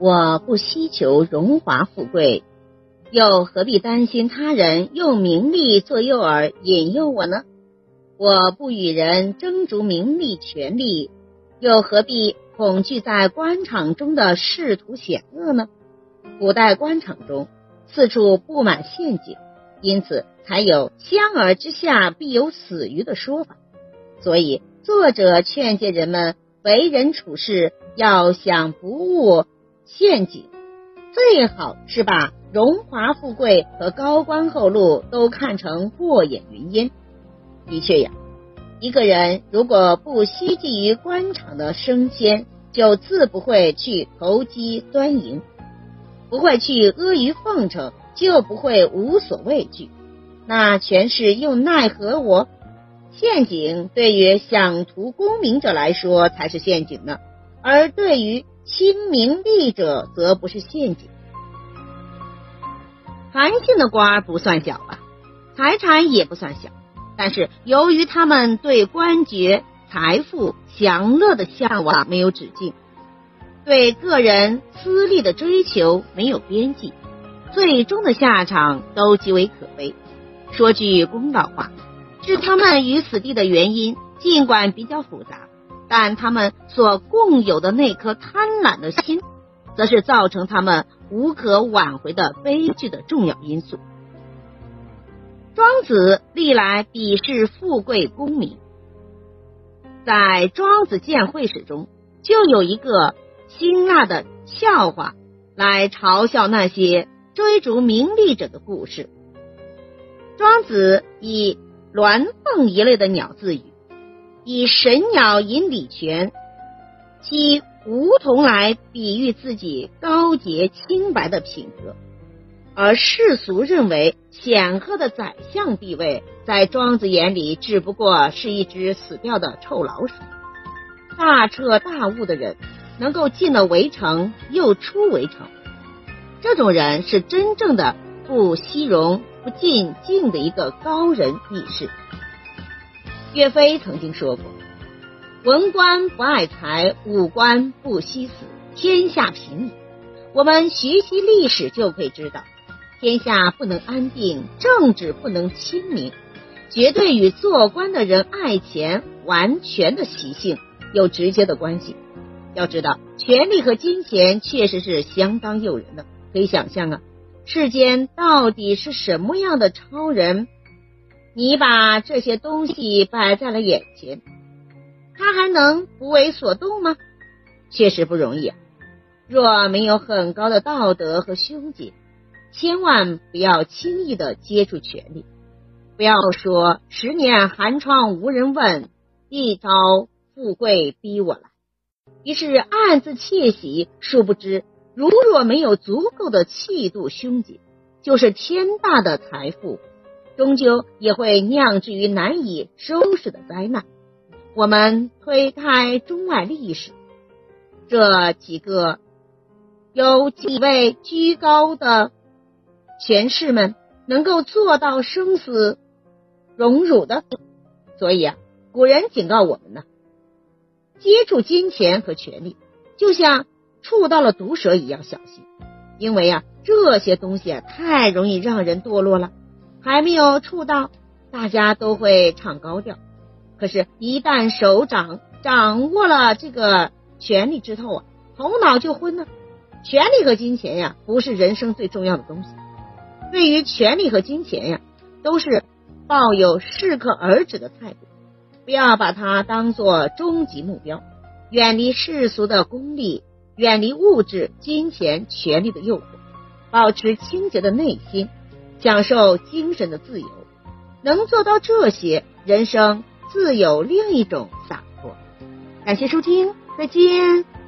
我不希求荣华富贵，又何必担心他人用名利做诱饵引诱我呢？我不与人争逐名利权利，又何必恐惧在官场中的仕途险恶呢？古代官场中四处布满陷阱，因此才有“香饵之下必有死鱼”的说法。所以，作者劝诫人们为人处事要想不误陷阱，最好是把荣华富贵和高官厚禄都看成过眼云烟。的确呀，一个人如果不希冀于官场的升迁，就自不会去投机钻营，不会去阿谀奉承，就不会无所畏惧。那权势又奈何我？陷阱对于想图功名者来说才是陷阱呢，而对于亲名利者则不是陷阱。韩信的官不算小吧，财产也不算小，但是由于他们对官爵、财富、享乐的向往没有止境，对个人私利的追求没有边际，最终的下场都极为可悲。说句公道话。置他们于死地的原因，尽管比较复杂，但他们所共有的那颗贪婪的心，则是造成他们无可挽回的悲剧的重要因素。庄子历来鄙视富贵功名，在《庄子见会史》中就有一个辛辣的笑话，来嘲笑那些追逐名利者的故事。庄子以鸾凤一类的鸟自语，以神鸟引礼泉，其梧桐来比喻自己高洁清白的品格，而世俗认为显赫的宰相地位，在庄子眼里只不过是一只死掉的臭老鼠。大彻大悟的人，能够进了围城又出围城，这种人是真正的不惜荣。不进敬的一个高人义士。岳飞曾经说过：“文官不爱财，武官不惜死，天下平矣。”我们学习历史就可以知道，天下不能安定，政治不能清明，绝对与做官的人爱钱、玩权的习性有直接的关系。要知道，权力和金钱确实是相当诱人的，可以想象啊。世间到底是什么样的超人？你把这些东西摆在了眼前，他还能不为所动吗？确实不容易！若没有很高的道德和胸襟，千万不要轻易的接触权力。不要说十年寒窗无人问，一朝富贵逼我来，于是暗自窃喜，殊不知。如若没有足够的气度胸襟，就是天大的财富，终究也会酿至于难以收拾的灾难。我们推开中外历史，这几个有几位居高的权势们能够做到生死荣辱的？所以啊，古人警告我们呢，接触金钱和权力，就像。触到了毒蛇一样小心，因为啊这些东西啊太容易让人堕落了。还没有触到，大家都会唱高调。可是，一旦手掌掌握了这个权力之后啊，头脑就昏了。权力和金钱呀，不是人生最重要的东西。对于权力和金钱呀，都是抱有适可而止的态度，不要把它当做终极目标，远离世俗的功利。远离物质、金钱、权力的诱惑，保持清洁的内心，享受精神的自由。能做到这些，人生自有另一种洒脱。感谢收听，再见。